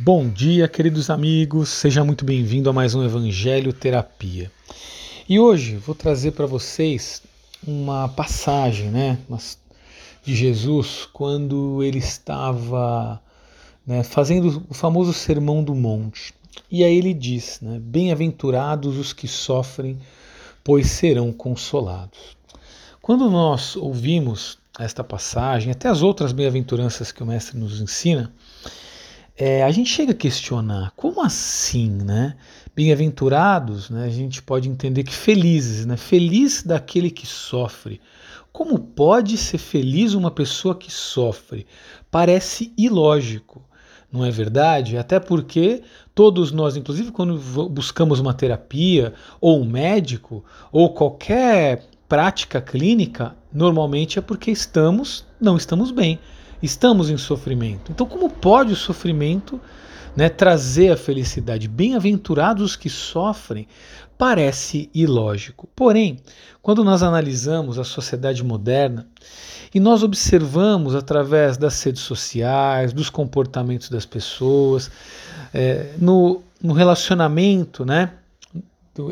Bom dia, queridos amigos, seja muito bem-vindo a mais um Evangelho Terapia. E hoje vou trazer para vocês uma passagem né, de Jesus quando ele estava né, fazendo o famoso Sermão do Monte. E aí ele diz: né, Bem-aventurados os que sofrem, pois serão consolados. Quando nós ouvimos esta passagem, até as outras bem-aventuranças que o Mestre nos ensina, é, a gente chega a questionar como assim, né? Bem-aventurados, né? A gente pode entender que felizes, né? Feliz daquele que sofre. Como pode ser feliz uma pessoa que sofre? Parece ilógico, não é verdade? Até porque todos nós, inclusive quando buscamos uma terapia ou um médico ou qualquer prática clínica, normalmente é porque estamos, não estamos bem estamos em sofrimento. Então, como pode o sofrimento né, trazer a felicidade? Bem-aventurados os que sofrem, parece ilógico. Porém, quando nós analisamos a sociedade moderna e nós observamos através das redes sociais, dos comportamentos das pessoas, é, no, no relacionamento, né?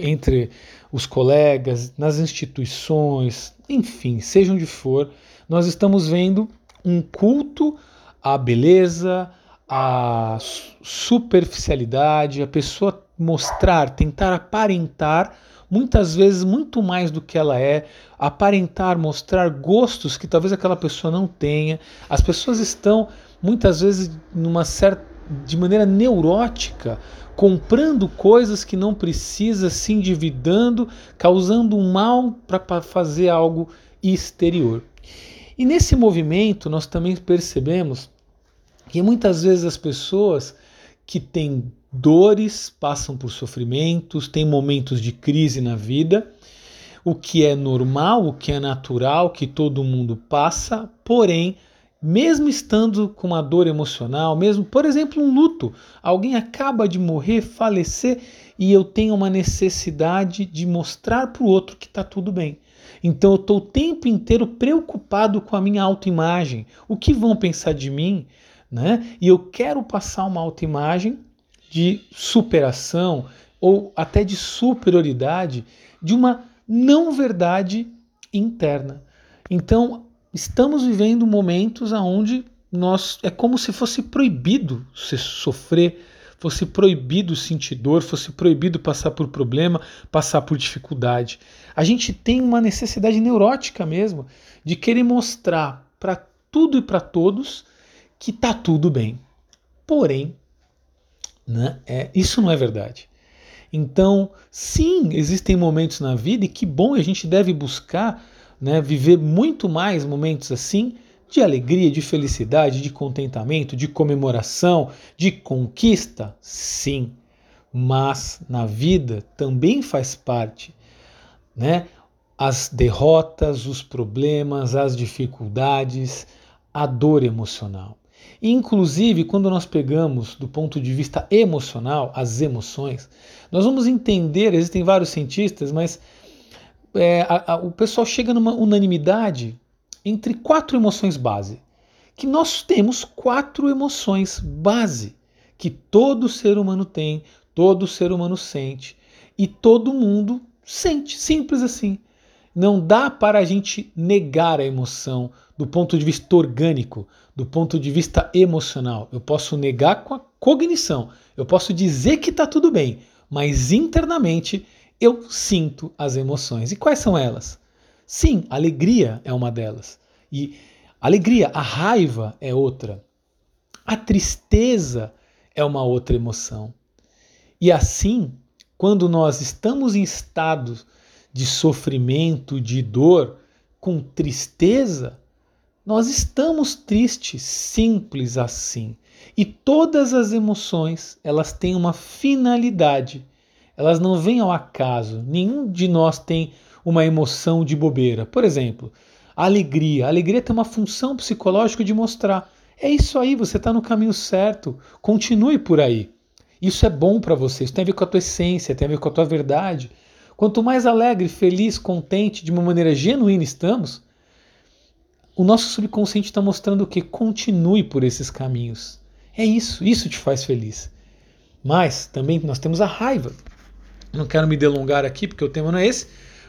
entre os colegas, nas instituições, enfim, seja onde for, nós estamos vendo um culto à beleza, à superficialidade, a pessoa mostrar, tentar aparentar muitas vezes muito mais do que ela é, aparentar, mostrar gostos que talvez aquela pessoa não tenha. As pessoas estão muitas vezes numa certa de maneira neurótica, comprando coisas que não precisa, se endividando, causando mal para fazer algo exterior. E nesse movimento nós também percebemos que muitas vezes as pessoas que têm dores, passam por sofrimentos, têm momentos de crise na vida, o que é normal, o que é natural, que todo mundo passa, porém, mesmo estando com uma dor emocional, mesmo, por exemplo, um luto, alguém acaba de morrer, falecer, e eu tenho uma necessidade de mostrar para o outro que está tudo bem. Então eu estou o tempo inteiro preocupado com a minha autoimagem. O que vão pensar de mim? Né? E eu quero passar uma autoimagem de superação ou até de superioridade de uma não verdade interna. Então, estamos vivendo momentos onde nós é como se fosse proibido se sofrer, fosse proibido sentir dor, fosse proibido passar por problema, passar por dificuldade. A gente tem uma necessidade neurótica mesmo de querer mostrar para tudo e para todos que tá tudo bem. Porém, né, é, isso não é verdade. Então, sim, existem momentos na vida e que bom, a gente deve buscar né, viver muito mais momentos assim, de alegria, de felicidade, de contentamento, de comemoração, de conquista? Sim, mas na vida também faz parte, né? As derrotas, os problemas, as dificuldades, a dor emocional. Inclusive, quando nós pegamos do ponto de vista emocional as emoções, nós vamos entender, existem vários cientistas, mas é, a, a, o pessoal chega numa unanimidade entre quatro emoções base. Que nós temos quatro emoções base que todo ser humano tem, todo ser humano sente e todo mundo sente, simples assim. Não dá para a gente negar a emoção do ponto de vista orgânico, do ponto de vista emocional. Eu posso negar com a cognição, eu posso dizer que está tudo bem, mas internamente eu sinto as emoções. E quais são elas? Sim, alegria é uma delas. E alegria, a raiva é outra. A tristeza é uma outra emoção. E assim, quando nós estamos em estado de sofrimento, de dor, com tristeza, nós estamos tristes, simples assim. E todas as emoções, elas têm uma finalidade. Elas não vêm ao acaso. Nenhum de nós tem uma emoção de bobeira. Por exemplo, alegria. Alegria tem uma função psicológica de mostrar: é isso aí, você está no caminho certo, continue por aí. Isso é bom para você, isso tem a ver com a tua essência, tem a ver com a tua verdade. Quanto mais alegre, feliz, contente, de uma maneira genuína estamos, o nosso subconsciente está mostrando que continue por esses caminhos. É isso, isso te faz feliz. Mas também nós temos a raiva. Não quero me delongar aqui porque o tema não é esse,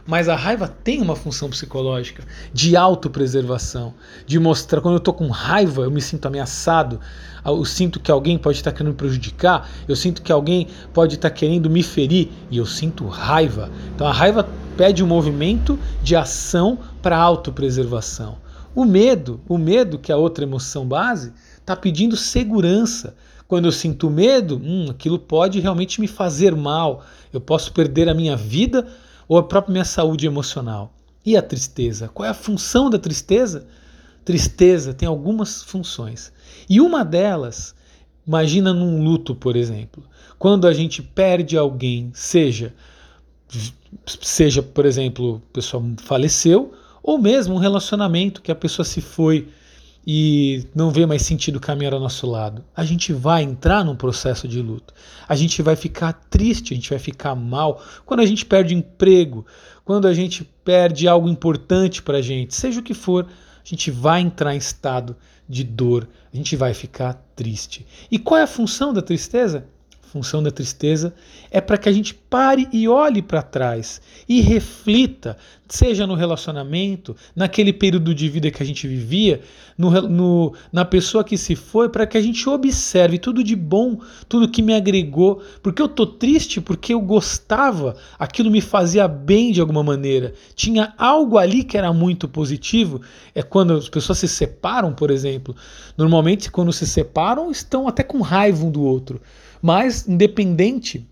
mas a raiva tem uma função psicológica de autopreservação, de mostrar quando eu estou com raiva, eu me sinto ameaçado, eu sinto que alguém pode estar querendo me prejudicar, eu sinto que alguém pode estar querendo me ferir e eu sinto raiva. Então a raiva pede um movimento de ação para autopreservação. O medo, o medo que é a outra emoção base, está pedindo segurança. Quando eu sinto medo, hum, aquilo pode realmente me fazer mal. Eu posso perder a minha vida ou a própria minha saúde emocional. E a tristeza? Qual é a função da tristeza? Tristeza tem algumas funções. E uma delas, imagina num luto, por exemplo, quando a gente perde alguém, seja seja, por exemplo, a pessoa faleceu, ou mesmo um relacionamento que a pessoa se foi e não vê mais sentido caminhar ao nosso lado, a gente vai entrar num processo de luto. A gente vai ficar triste, a gente vai ficar mal quando a gente perde emprego, quando a gente perde algo importante para a gente, seja o que for, a gente vai entrar em estado de dor, a gente vai ficar triste. E qual é a função da tristeza? Função da tristeza é para que a gente pare e olhe para trás e reflita, seja no relacionamento, naquele período de vida que a gente vivia, no, no, na pessoa que se foi, para que a gente observe tudo de bom, tudo que me agregou, porque eu tô triste porque eu gostava, aquilo me fazia bem de alguma maneira, tinha algo ali que era muito positivo. É quando as pessoas se separam, por exemplo. Normalmente, quando se separam, estão até com raiva um do outro. Mas, independente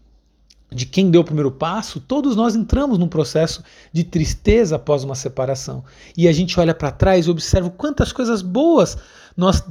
de quem deu o primeiro passo, todos nós entramos num processo de tristeza após uma separação. E a gente olha para trás e observa quantas coisas boas nós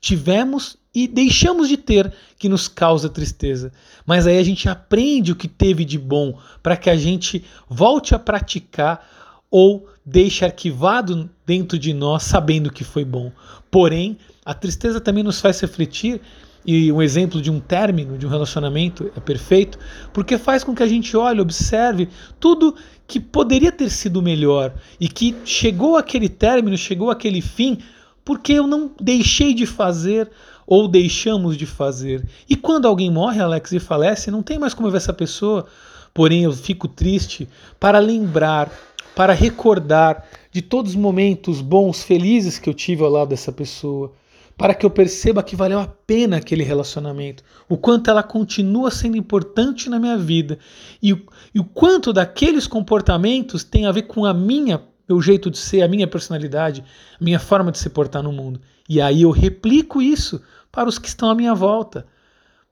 tivemos e deixamos de ter que nos causa tristeza. Mas aí a gente aprende o que teve de bom para que a gente volte a praticar ou deixe arquivado dentro de nós sabendo que foi bom. Porém, a tristeza também nos faz refletir e um exemplo de um término de um relacionamento é perfeito, porque faz com que a gente olhe, observe tudo que poderia ter sido melhor e que chegou aquele término, chegou aquele fim, porque eu não deixei de fazer ou deixamos de fazer. E quando alguém morre, Alex, e falece, não tem mais como ver essa pessoa, porém eu fico triste para lembrar, para recordar de todos os momentos bons, felizes que eu tive ao lado dessa pessoa para que eu perceba que valeu a pena aquele relacionamento, o quanto ela continua sendo importante na minha vida e o, e o quanto daqueles comportamentos tem a ver com a minha, meu jeito de ser, a minha personalidade, a minha forma de se portar no mundo. E aí eu replico isso para os que estão à minha volta.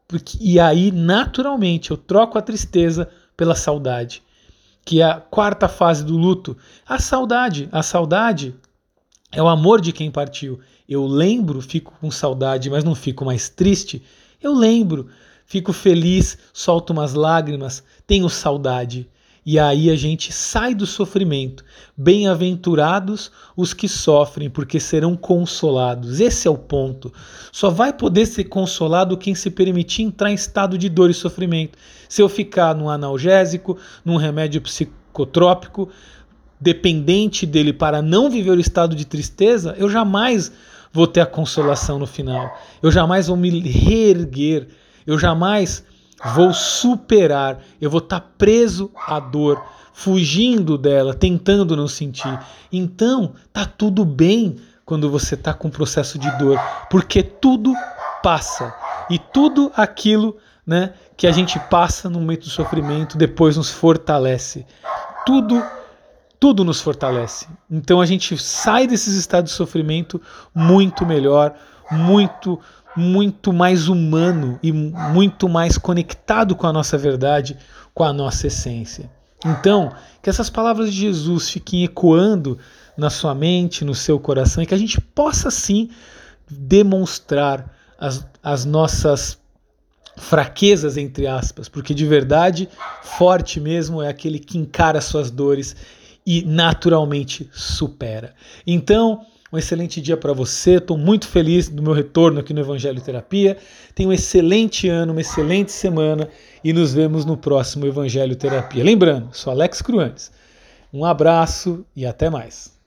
Porque, e aí, naturalmente, eu troco a tristeza pela saudade, que é a quarta fase do luto. A saudade, a saudade é o amor de quem partiu. Eu lembro, fico com saudade, mas não fico mais triste. Eu lembro, fico feliz, solto umas lágrimas, tenho saudade. E aí a gente sai do sofrimento. Bem-aventurados os que sofrem, porque serão consolados. Esse é o ponto. Só vai poder ser consolado quem se permitir entrar em estado de dor e sofrimento. Se eu ficar num analgésico, num remédio psicotrópico, dependente dele para não viver o estado de tristeza, eu jamais vou ter a consolação no final. Eu jamais vou me reerguer. Eu jamais vou superar. Eu vou estar preso à dor, fugindo dela, tentando não sentir. Então, tá tudo bem quando você está com um processo de dor, porque tudo passa. E tudo aquilo né, que a gente passa no momento do sofrimento depois nos fortalece. Tudo tudo nos fortalece. Então a gente sai desses estados de sofrimento muito melhor, muito muito mais humano e muito mais conectado com a nossa verdade, com a nossa essência. Então, que essas palavras de Jesus fiquem ecoando na sua mente, no seu coração e que a gente possa sim demonstrar as, as nossas fraquezas, entre aspas, porque de verdade, forte mesmo é aquele que encara suas dores e naturalmente supera. Então, um excelente dia para você. Estou muito feliz do meu retorno aqui no Evangelho Terapia. Tenha um excelente ano, uma excelente semana e nos vemos no próximo Evangelho Terapia. Lembrando, sou Alex Cruantes. Um abraço e até mais.